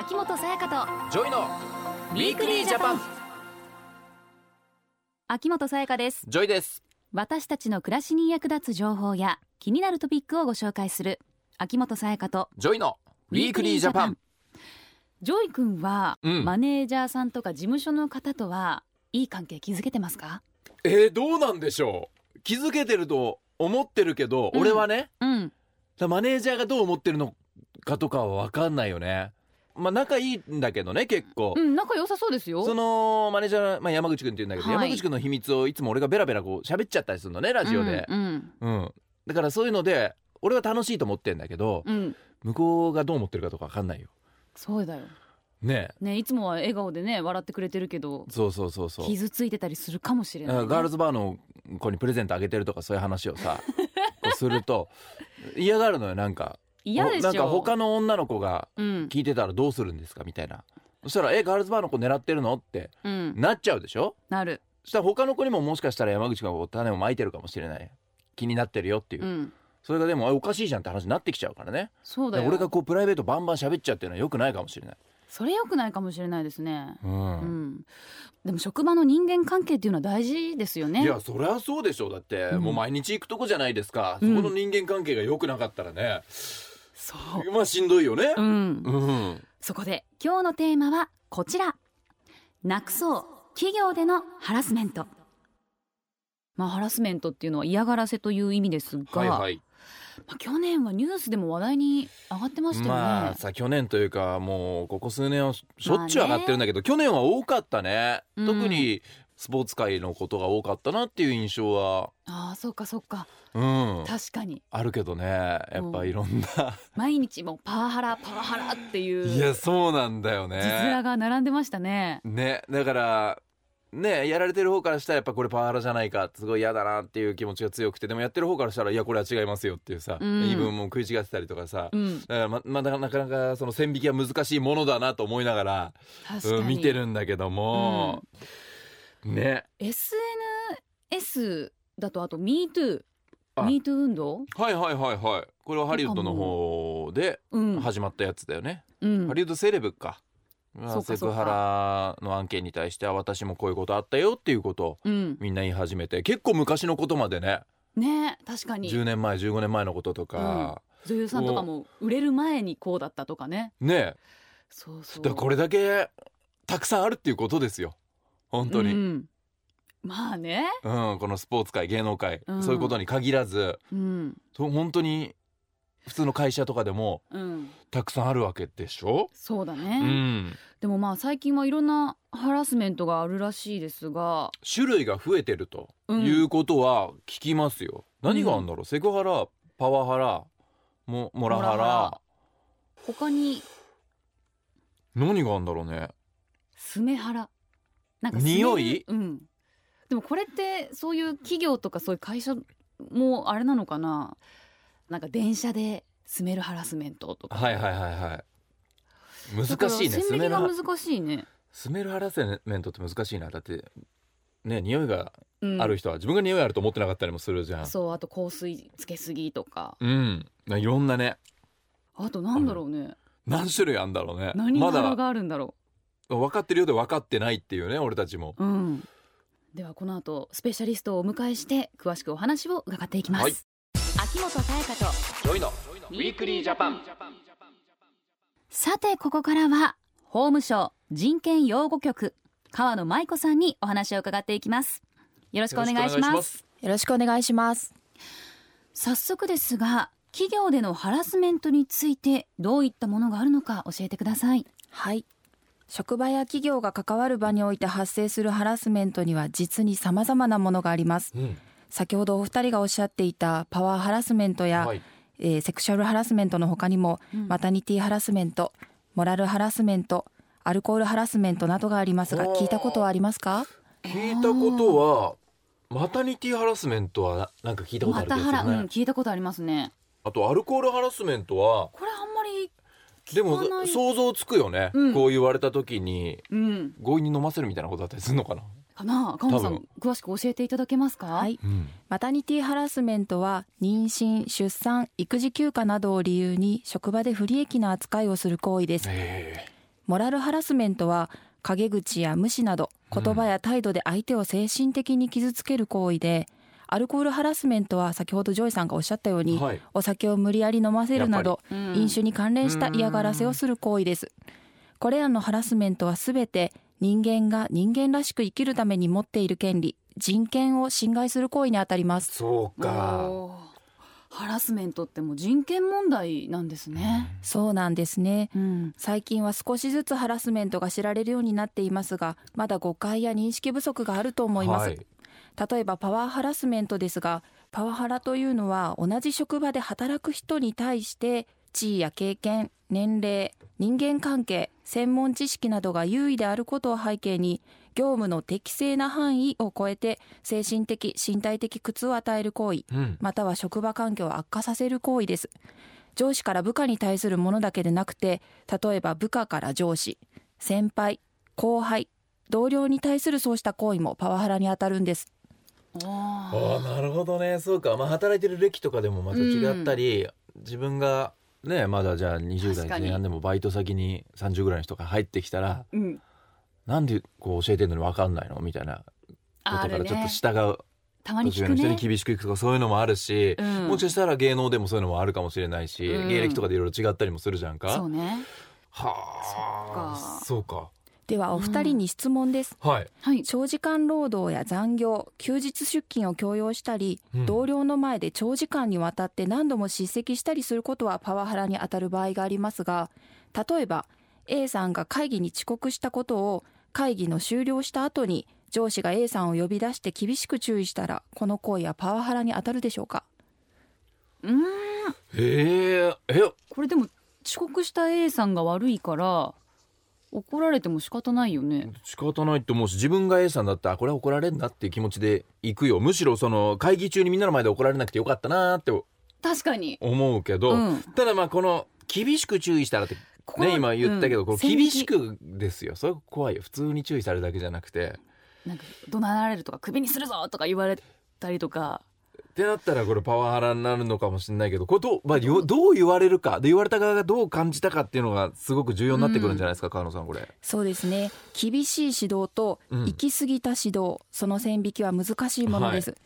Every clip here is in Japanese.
秋元才加と JOY の Weekly Japan。秋元才加です。 JOY です。私たちの暮らしに役立つ情報や気になるトピックをご紹介する秋元才加と JOY のウィークリージャパン。 JOY 君は、うん。マネージャーさんとか事務所の方とはいい関係築けてますか？えー、どうなんでしょう。築けてると思ってるけど、うん俺はねうん。マネージャーがどう思ってるのかとかは分かんないよねまあ仲いいんだけどね結構、うん仲良さそうですよ。そのマネージャー、まあ、山口君って言うんだけど、はい。山口君の秘密をいつも俺がベラベラこう喋っちゃったりするのねラジオで、うんうん。だからそういうので俺は楽しいと思ってんだけどうん、うん向こうがどう思ってるかとか分かんないよ。そうだよ。ね。ねいつもは笑顔でね笑ってくれてるけどそうそうそうそう。傷ついてたりするかもしれない、ね、ガールズバーの子にプレゼントあげてるとかそういう話をさ すると嫌がるのよなんか嫌でしょなんか他の女の子がうん。聞いてたらどうするんですかみたいな。そしたら「えガールズバーの子狙ってるの?」ってうん。なっちゃうでしょ？なる。そしたら他の子にももしかしたら山口がこう種をまいてるかもしれない。気になってるよっていう、うん。それがでもあおかしいじゃんって話になってきちゃうからね。そうだよ。俺がこうプライベートバンバン喋っちゃうっていうのはよくないかもしれない、それ良くないかもしれない。ですねうん。うん。でも職場の人間関係っていうのは大事ですよね。いやそりゃそうでしょ。うだって、うん。もう毎日行くとこじゃないですか、うんそこの人間関係が良くなかったらねそう。まあしんどいよね。うん。うん。そこで今日のテーマはこちら。なくそう企業でのハラスメント。まあハラスメントっていうのは嫌がらせという意味ですが、はいはい。まあ、去年はニュースでも話題に上がってましたよね、まあさ去年というかもうここ数年はしょっちゅう上がってるんだけど、去年は多かったね、うん。特にスポーツ界のことが多かったなっていう印象は。ああそっかそっか。うん。確かに。あるけどね。やっぱいろんな、毎日もうパワハラパワハラっていう。いやそうなんだよ字面ねが並んでましたね。ね。だからねやられてる方からしたらやっぱこれパワハラじゃないか。すごい嫌だなっていう気持ちが強くて。でもやってる方からしたらいやこれは違いますよっていうさ、うん。言い分も食い違ってたりとかさ、うん。だからままだなかなかその線引きは難しいものだなと思いながら、うん見てるんだけども、ね。SNS だとあと MeToo あ。MeToo 運動？はいはいはいはい。これはハリウッドの方でうん、始まったやつだよね、うん。ハリウッドセレブか。セクハラの案件に対しては私もこういうことあったよっていうことをうん、みんな言い始めて。結構昔のことまでね。ね確かに。10年前15年前のこととか、女優さんとかも売れる前にこうだったとかね。ね。そうそう。だこれだけたくさんあるっていうことですよ本当に、ううん。んまあね。このスポーツ界芸能界、うん。そういうことに限らず。うん。と本当に普通の会社とかでもうん。たくさんあるわけでしょ、うそうだね、ん、でもまあ最近はいろんなハラスメントがあるらしいですが。種類が増えてるとうん。いうことは聞きますよ、何があるんだろう、セクハラパワハラモモラハラ。モラハラ。他に？何があるんだろうね。スメハラなんか匂い？うん。でもこれってそういう企業とかそういう会社もあれなのかな？なんか電車でスメルハラスメントとか。はいはいはいはい。難しいね線引きがスメルハ難しいね、スメルハラスメントって難しいな。だってね匂いがうん、ある人は自分が匂いあると思ってなかったりもするじゃん。そうあと香水つけすぎとか。うん。いろんなね。あとなんだろうね。何種類あるんだろうね。何があるんだろ分かってるようで分かってないっていうね俺たちも。ううん。ではこの後スペシャリストをお迎えして詳しくお話を伺っていきます、はい。秋元才加と JOY の Weekly Japan。さてここからは法務省人権擁護局川野舞子さんにお話を伺っていきます。よろしくお願いします。よろしくお願いします。早速ですが企業でのハラスメントについてどういったものがあるのか教えてください。はい。職場や企業が関わる場において発生するハラスメントには実に様々なものがあります。うん。先ほどお二人がおっしゃっていたパワーハラスメントや、はい。えーセクシャルハラスメントの他にも、うん。マタニティハラスメント、モラルハラスメント、アルコールハラスメントなどがありますが聞いたことはありますか？聞いたことはマタニティハラスメントはななんか聞いたことあるね、ハラうん聞いたことありますね。あとアルコールハラスメントはこれあんまりでも想像つくよね、うん。こう言われた時にうん。強引に飲ませるみたいなことだったりするのかな、かな川野さ多ん詳しく教えていただけますか？はい。うん、マタニティハラスメントは妊娠、出産、育児休暇などを理由に職場で不利益な扱いをする行為です。え。モラルハラスメントは陰口や無視など言葉や態度で相手を精神的に傷つける行為で、アルコールハラスメントは先ほど JOY さんがおっしゃったように、はい。お酒を無理やり飲ませるなどうん飲酒に関連した嫌がらせをする行為です。これらのハラスメントはすべて人間が人間らしく生きるために持っている権利人権を侵害する行為にあたります。そうか。ハラスメントってもう人権問題なんですね。そうなんですね。うん。最近は少しずつハラスメントが知られるようになっていますがまだ誤解や認識不足があると思います、はい例えばパワーハラスメントですがパワハラというのは同じ職場で働く人に対して地位や経験年齢人間関係専門知識などが優位であることを背景に業務の適正な範囲を超えて精神的身体的苦痛を与える行為うん。または職場環境を悪化させる行為です。上司から部下に対するものだけでなくて例えば部下から上司先輩後輩同僚に対するそうした行為もパワハラにあたるんですあああなるほどねそうかまあ働いてる歴とかでもまた違ったり、自分がねまだじゃあ20確かに代前半でもバイト先に30ぐらいの人が入ってきたらうん。なんでこう教えてんのに分かんないのみたいなことからちょっとね。従うたまに年上の人に聞くね。厳しくいくとかそういうのもあるし、うんもしかしたら芸能でもそういうのもあるかもしれないし、うん芸歴とかでいろいろ違ったりもするじゃんか。そうね。はあそうかではお二人に質問です、はい。はい。長時間労働や残業休日出勤を強要したり、うん。同僚の前で長時間にわたって何度も叱責したりすることはパワハラにあたる場合がありますが例えば A さんが会議に遅刻したことを会議の終了した後に上司が A さんを呼び出して厳しく注意したらこの行為はパワハラにあたるでしょうか？うん。へええこれでも遅刻した A さんが悪いから怒られても仕方ないよね。仕方ないって思うし自分が A さんだったらこれは怒られんなっていう気持ちで行くよ。むしろその会議中にみんなの前で怒られなくてよかったなーって。確かに。思うけど、うん。ただまあこの厳しく注意したらってね今言ったけど、うん。この厳しくですよ。それ怖いよ。普通に注意されるだけじゃなくて。なんか怒鳴られるとかクビにするぞとか言われたりとか。ってなったらこれパワハラになるのかもしれないけどこれどう,、まあ、よどう言われるかで言われた側がどう感じたかっていうのがすごく重要になってくるんじゃないですか、川野さんこれ。そうですね。厳しい指導とうん。行き過ぎた指導、その線引きは難しいものです、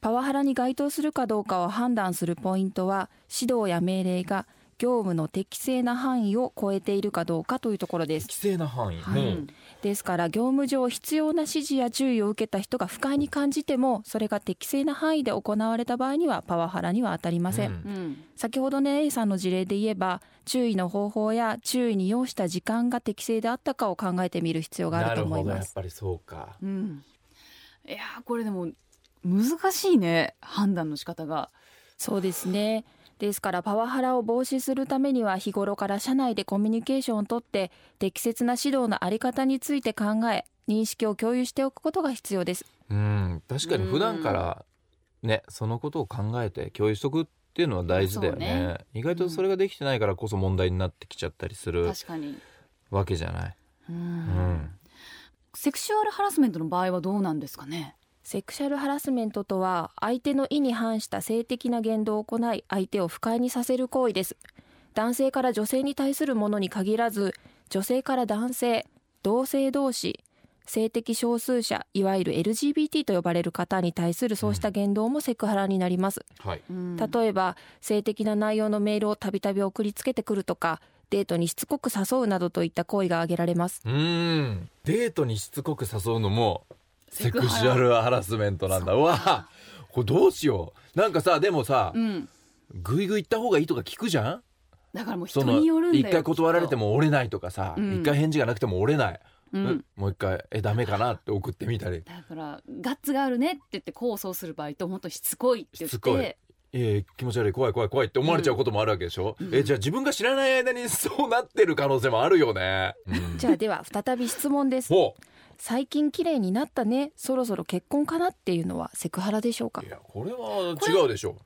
パワハラに該当するかどうかを判断するポイントは指導や命令が業務の適正な範囲を超えているかどうかというところです。規制な範囲、はい。うん。ですから業務上必要な指示や注意を受けた人が不快に感じてもそれが適正な範囲で行われた場合にはパワハラには当たりません、うん。うん。先ほどね A さんの事例で言えば注意の方法や注意に要した時間が適正であったかを考えてみる必要があると思います。なるほどやっぱりそうか。うん。いやーこれでも難しいね。判断の仕方が。そうですねですからパワハラを防止するためには日頃から社内でコミュニケーションをとって適切な指導のあり方について考え認識を共有しておくことが必要ですうん確かに普段からねそのことを考えて共有しとくっていうのは大事だよねね意外とそれができてないからこそ問題になってきちゃったりする確かに。わけじゃない。う。うんんセクシュアルハラスメントの場合はどうなんですかね？セクシャルハラスメントとは相手の意に反した性的な言動を行い相手を不快にさせる行為です。男性から女性に対するものに限らず女性から男性同性同士性的少数者いわゆる LGBT と呼ばれる方に対するそうした言動もセクハラになります。はい。うん。例えば性的な内容のメールをたびたび送りつけてくるとかデートにしつこく誘うなどといった行為が挙げられます。うん。デートにしつこく誘うのもセクシュアルハラスメントなんだ。うわこれどうしよう。なんかさでもさうん。グイグイ行った方がいいとか聞くじゃん？だからもう人によるんだよ。一回断られても。も折れないとかさうん。一回返事がなくても折れない。うん。もう一回えダメかなって送ってみたり。だからガッツがあるねって言って控訴する場合と本当しつこいって言っしつこい。てえー、気持ち悪い怖い怖い怖いって思われちゃうこともあるわけでしょ、うん。えじゃあ自分が知らない間にそうなってる可能性もあるよね、うん、じゃあでは再び質問です。ほ最近綺麗になったねそろそろ結婚かなっていうのはセクハラでしょうか？ういやこれは違うでしょ。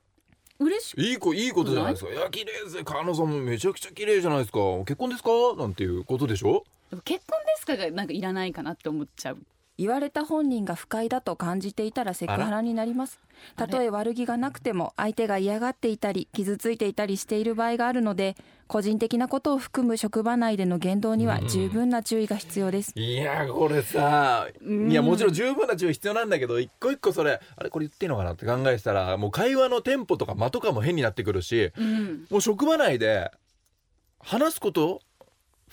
嬉しくいい子いいことじゃないですか。い？や綺麗ですね川野さんもめちゃくちゃ綺麗じゃないですか。結婚ですか？なんていうことでしょ。結婚ですかがなんかいらないかなって思っちゃう言われた本人が不快だと感じていたらセクハラになります。たとえ悪気がなくても相手が嫌がっていたり傷ついていたりしている場合があるので個人的なことを含む職場内での言動には十分な注意が必要です、いやこれさうん。いやもちろん十分な注意必要なんだけど一個一個それあれこれ言っていいのかなって考えてたらもう会話のテンポとか間とかも変になってくるしうん。もう職場内で話すこと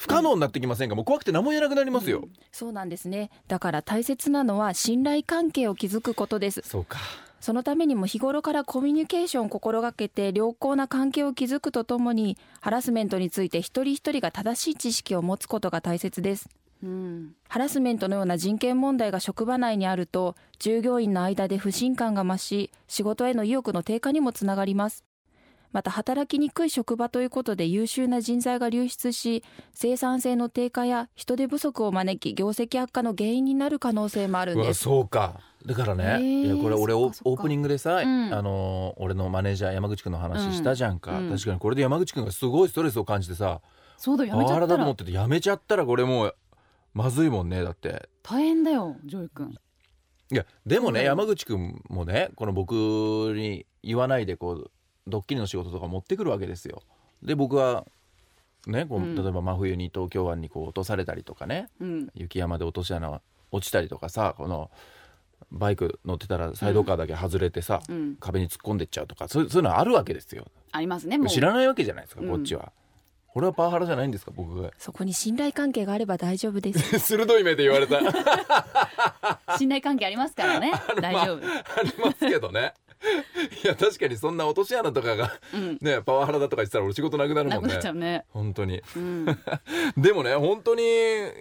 不可能になってきませんか、もう怖くて何も言えなくなりますよ、そうなんですね。だから大切なのは信頼関係を築くことです。そうか。そのためにも日頃からコミュニケーションを心がけて良好な関係を築くとともにハラスメントについて一人一人が正しい知識を持つことが大切です。うん。ハラスメントのような人権問題が職場内にあると従業員の間で不信感が増し仕事への意欲の低下にもつながりますまた働きにくい職場ということで優秀な人材が流出し生産性の低下や人手不足を招き業績悪化の原因になる可能性もあるんです。そうか。だからね、へーいやこれ俺オープニングでさ、うん。あのー俺のマネージャー山口くんの話したじゃんか、うん。確かにこれで山口くんがすごいストレスを感じてさそうだよやめちゃったら。だと思っててやめちゃったらこれもうまずいもんねだって。大変だよ JOY 君。いやでもね山口くんもねこの僕に言わないでこうドッキリの仕事とか持ってくるわけですよ。で僕はねこううん。例えば真冬に東京湾にこう落とされたりとかね。うん。雪山で落とし穴落ちたりとかさこのバイク乗ってたらサイドカーだけ外れてさ、うん。壁に突っ込んでっちゃうとかそういうそういうのあるわけですよ。ありますねもう。知らないわけじゃないですかうん。こっちは、これはパワハラじゃないんですか僕がそこに信頼関係があれば大丈夫です。鋭い目で言われた。信頼関係ありますからね。大丈夫。ありますけどねいや確かにそんな落とし穴とかがうん。ねパワハラだとか言ってたら俺仕事なくなるもんね。なっちゃうね。本当に。うん。でもね本当に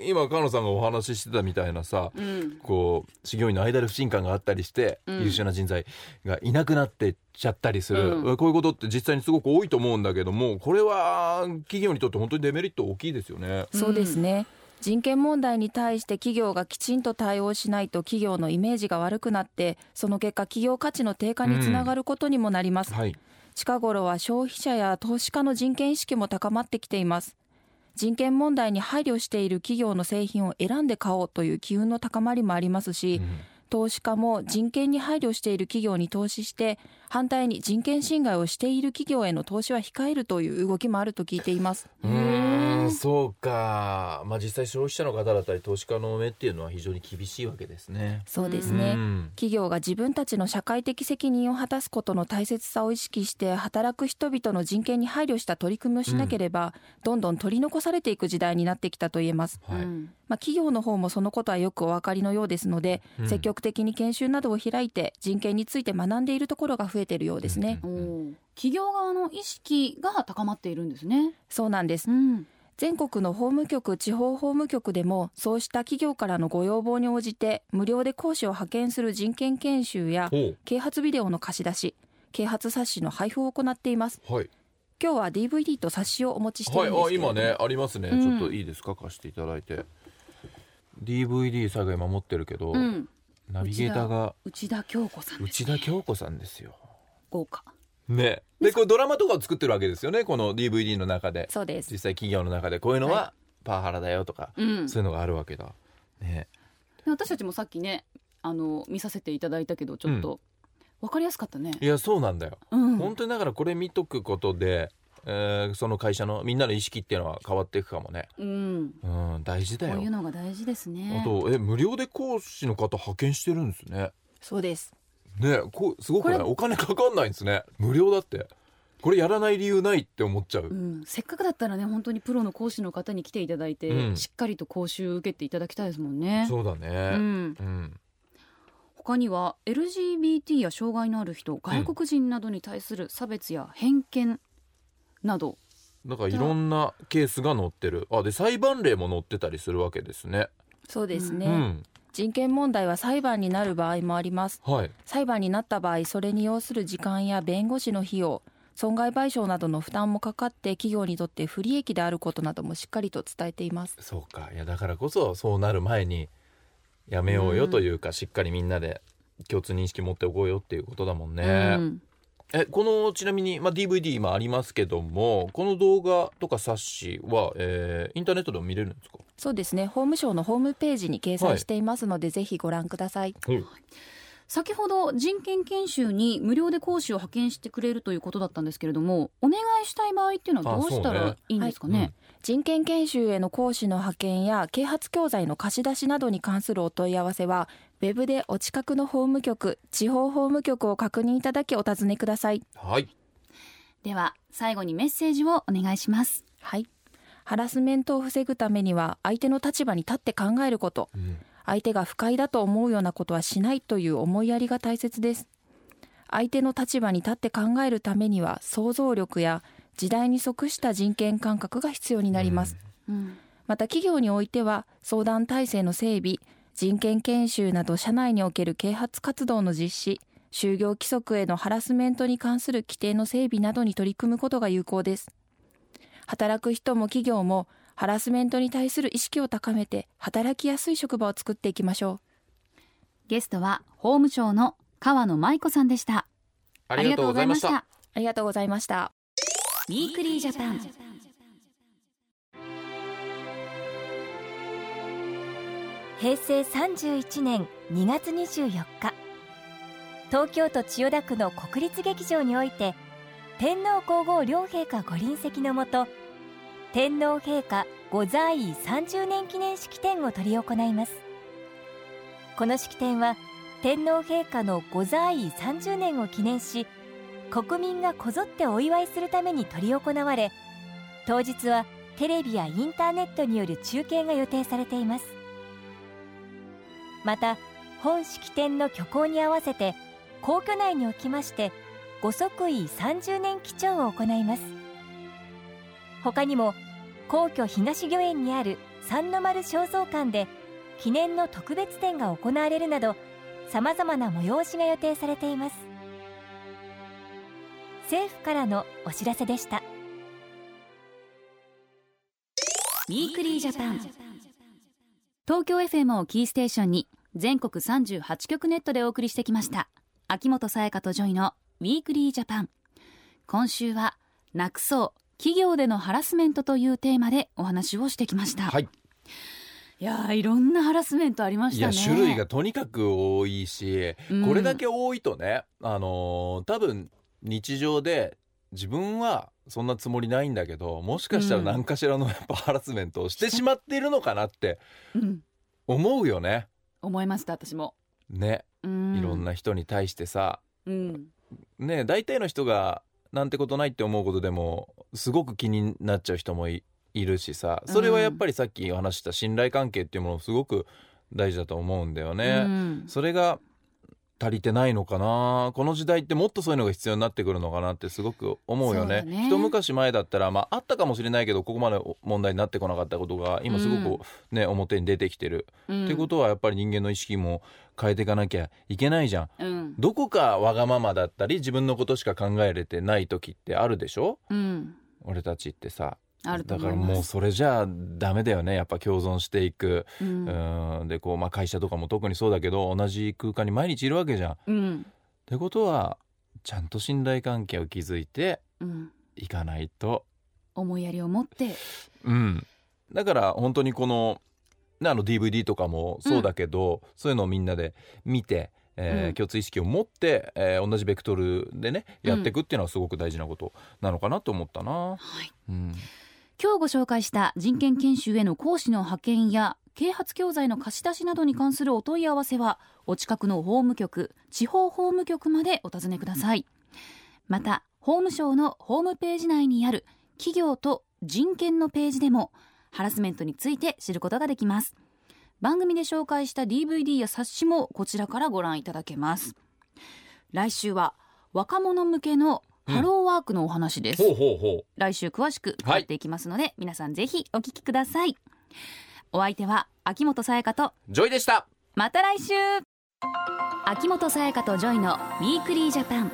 今菅野さんがお話ししてたみたいなさうん。こう従業員の間で不信感があったりして、うん。優秀な人材がいなくなってっちゃったりする、うん。こういうことって実際にすごく多いと思うんだけどもこれは企業にとって本当にデメリット大きいですよね。そうですね人権問題に対して企業がきちんと対応しないと企業のイメージが悪くなってその結果企業価値の低下につながることにもなります、はい、近頃は消費者や投資家の人権意識も高まってきています。人権問題に配慮している企業の製品を選んで買おうという機運の高まりもありますし、うん。投資家も人権に配慮している企業に投資して反対に人権侵害をしている企業への投資は控えるという動きもあると聞いています。うーん。そうか、まあ、実際消費者の方だったり投資家の目っていうのは非常に厳しいわけですね。そうですね、うん。企業が自分たちの社会的責任を果たすことの大切さを意識して働く人々の人権に配慮した取り組みをしなければ、どんどん取り残されていく時代になってきたと言えます、はい。うん。まあ、企業の方もそのことはよくお分かりのようですので、うん。積極的に研修などを開いて人権について学んでいるところが増えているようですね、おー。企業側の意識が高まっているんですね。そうなんです。うん。全国の法務局地方法務局でもそうした企業からのご要望に応じて無料で講師を派遣する人権研修や啓発ビデオの貸し出し啓発冊子の配布を行っています。はい、今日は DVD と冊子をお持ちしていはい、あ今ねありますね、うん。ちょっといいですか？貸していただいて。DVD 最後今持ってるけど、うん。ナビゲーターが内田京子さんです内田京子さんですよ豪華。ね。でこれドラマとかを作ってるわけですよね。この DVD の中で。そうです。実際企業の中で。こういうのははパワハラだよとか、うん。そういうのがあるわけだ。ね。で私たちもさっきねあの見させていただいたけどちょっと、わかりやすかったね。いやそうなんだよ、うん。本当にだからこれ見とくことで、えーその会社のみんなの意識っていうのは変わっていくかもね。うん。うん大事だよ。こういうのが大事ですね。あとえ無料で講師の方派遣してるんですね。そうですねこうすごくない？お金かかんないんですね。無料だって。これやらない理由ないって思っちゃう、うん、せっかくだったらね本当にプロの講師の方に来ていただいて、うん。しっかりと講習受けていただきたいですもんね。そうだうねん、うん。他には LGBT や障害のある人外国人などに対する差別や偏見など、だからいろんなケースが載ってる。あで裁判例も載ってたりするわけですね。そうですね、うん人権問題は裁判になる場合もあります。はい。裁判になった場合それに要する時間や弁護士の費用損害賠償などの負担もかかって企業にとって不利益であることなどもしっかりと伝えています。そうか。いやだからこそそうなる前にやめようよというか、しっかりみんなで共通認識持っておこうよっていうことだもんね、うんえこのちなみに、まあ、DVD 今ありますけどもこの動画とか冊子は、えーインターネットでも見れるんですか？そうですね。法務省のホームページに掲載していますので、ぜひご覧ください。先ほど人権研修に無料で講師を派遣してくれるということだったんですけれどもお願いしたい場合っていうのはどうしたらいいんですかね？人権研修への講師の派遣や啓発教材の貸し出しなどに関するお問い合わせはウェブでお近くの法務局地方法務局を確認いただきお尋ねください。はい。では最後にメッセージをお願いします。はい。ハラスメントを防ぐためには相手の立場に立って考えること。うん。相手が不快だと思うようなことはしないという思いやりが大切です。相手の立場に立って考えるためには想像力や時代に即した人権感覚が必要になります、うんまた企業においては相談体制の整備人権研修など社内における啓発活動の実施就業規則へのハラスメントに関する規定の整備などに取り組むことが有効です。働く人も企業もハラスメントに対する意識を高めて働きやすい職場を作っていきましょう。ゲストは法務省の川野舞子さんでした。ありがとうございました。ありがとうございました。 Weekly Japan平成31年2月24日。東京都千代田区の国立劇場において天皇皇后両陛下ご臨席のもと天皇陛下御在位30年記念式典を執り行います。この式典は天皇陛下の御在位30年を記念し国民がこぞってお祝いするために執り行われ当日はテレビやインターネットによる中継が予定されています。また本式典の挙行に合わせて皇居内におきまして御即位30年記帳を行います。他にも皇居東御苑にある三の丸尚蔵館で記念の特別展が行われるなどさまざまな催しが予定されています。政府からのお知らせでした。ウィークリージャパン。東京 FM をキーステーションに全国38局ネットでお送りしてきました。秋元才加と JOYの Weekly Japan。今週はなくそう企業でのハラスメントというテーマでお話をしてきました、はい。いやーいろんなハラスメントありましたね。や種類がとにかく多いし、うん。これだけ多いとねあのー多分日常で自分はそんなつもりないんだけどもしかしたらうん。何かしらの やっぱハラスメントをしてしまっているのかなってうん。思うよね。思いました私も。ね、うん。いろんな人に対してさ。うん。ね大体の人がなんてことないって思うことでもすごく気になっちゃう人もいいるしさ。それはやっぱりさっきお話しした信頼関係っていうものすごく大事だと思うんだよね。うん。それが足りてないのかな？この時代ってもっとそういうのが必要になってくるのかなってすごく思うよね。ね。一昔前だったら、まあ、あったかもしれないけどここまで問題になってこなかったことが今すごく、ね表に出てきてる、うん。ってことはやっぱり人間の意識も変えていかなきゃいけないじゃん。うん。どこかわがままだったり自分のことしか考えれてない時ってあるでしょ？うん。俺たちってさあるとだからもうそれじゃあダメだよね。やっぱ共存していく、うん。うん、でこう、まあ、会社とかも特にそうだけど同じ空間に毎日いるわけじゃん。っうん。てことはちゃんと信頼関係を築いてうん。いかないと。思いやりを持って。うん、だから本当にこのねあの DVD とかもそうだけど、そういうのをみんなで見て、えーうん。共通意識を持って、えー同じベクトルでねやっていくっていうのはすごく大事なことなのかなと思ったな。はい。うん今日ご紹介した人権研修への講師の派遣や啓発教材の貸し出しなどに関するお問い合わせはお近くの法務局地方法務局までお尋ねください。また法務省のホームページ内にある企業と人権のページでもハラスメントについて知ることができます。番組で紹介した DVD や冊子もこちらからご覧いただけます。来週は若者向けのハローワークのお話です、ほうほうほう。来週詳しく伺っていきますので、皆さんぜひお聞きください。お相手は秋元才加と JOY でした。また来週。秋元才加とジョイのウィークリージャパン。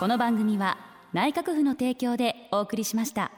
この番組は内閣府の提供でお送りしました